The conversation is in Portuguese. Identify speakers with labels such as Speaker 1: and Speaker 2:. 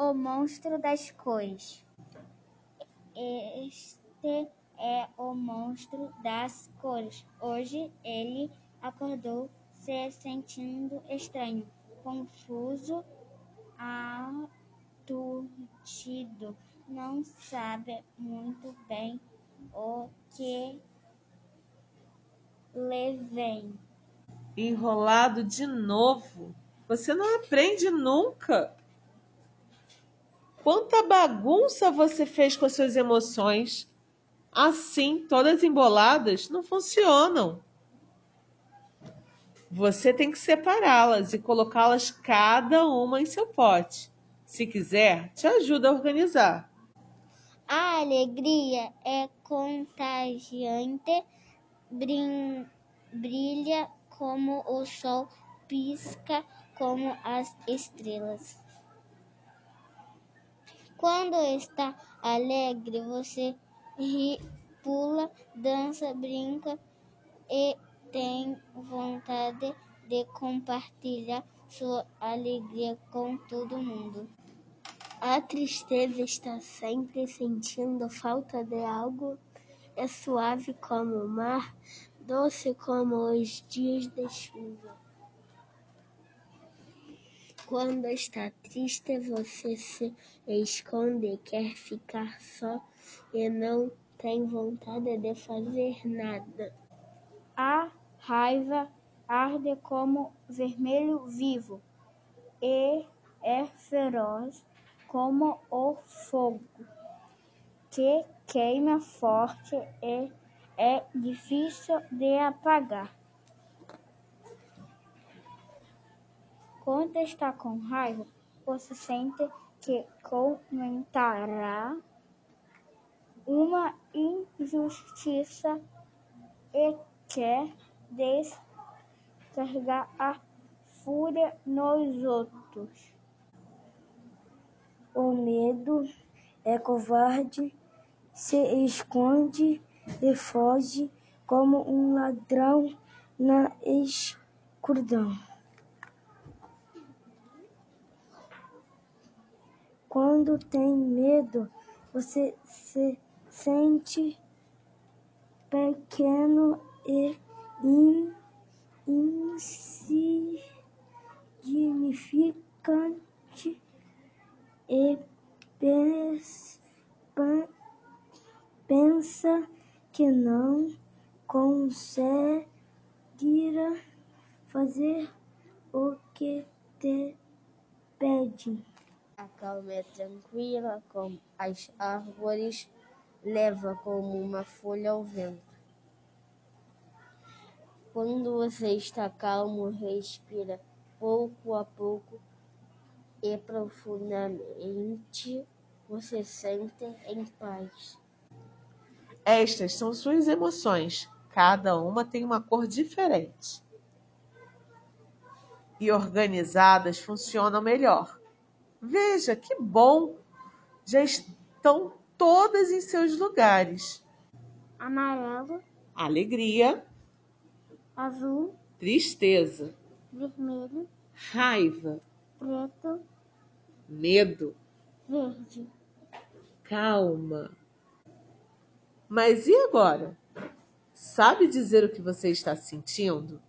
Speaker 1: o monstro das cores. Este é o monstro das cores. Hoje ele acordou se sentindo estranho, confuso, aturdido. Não sabe muito bem o que lhe vem.
Speaker 2: Enrolado de novo. Você não aprende nunca. Quanta bagunça você fez com as suas emoções. Assim, todas emboladas, não funcionam. Você tem que separá-las e colocá-las cada uma em seu pote. Se quiser, te ajuda a organizar.
Speaker 1: A alegria é contagiante, brilha como o sol, pisca como as estrelas. Quando está alegre, você ri, pula, dança, brinca e tem vontade de compartilhar sua alegria com todo mundo. A tristeza está sempre sentindo falta de algo. É suave como o mar, doce como os dias de chuva. Quando está triste, você se esconde, quer ficar só e não tem vontade de fazer nada. A raiva arde como vermelho vivo e é feroz como o fogo que queima forte e é difícil de apagar. Quando está com raiva, você sente que cometerá uma injustiça e quer descarregar a fúria nos outros.
Speaker 3: O medo é covarde, se esconde e foge como um ladrão na escuridão. Quando tem medo, você se sente pequeno e insignificante e pensa que não conseguirá fazer o que te pedem.
Speaker 4: A calma é tranquila como as árvores, leva como uma folha ao vento. Quando você está calmo, respira pouco a pouco e profundamente, você sente em paz.
Speaker 2: Estas são suas emoções. Cada uma tem uma cor diferente. E organizadas funcionam melhor. Veja que bom! Já estão todas em seus lugares.
Speaker 1: Amarelo,
Speaker 2: Alegria,
Speaker 1: azul,
Speaker 2: tristeza,
Speaker 1: vermelho,
Speaker 2: raiva,
Speaker 1: preto,
Speaker 2: medo,
Speaker 1: verde.
Speaker 2: calma. Mas e agora? Sabe dizer o que você está sentindo?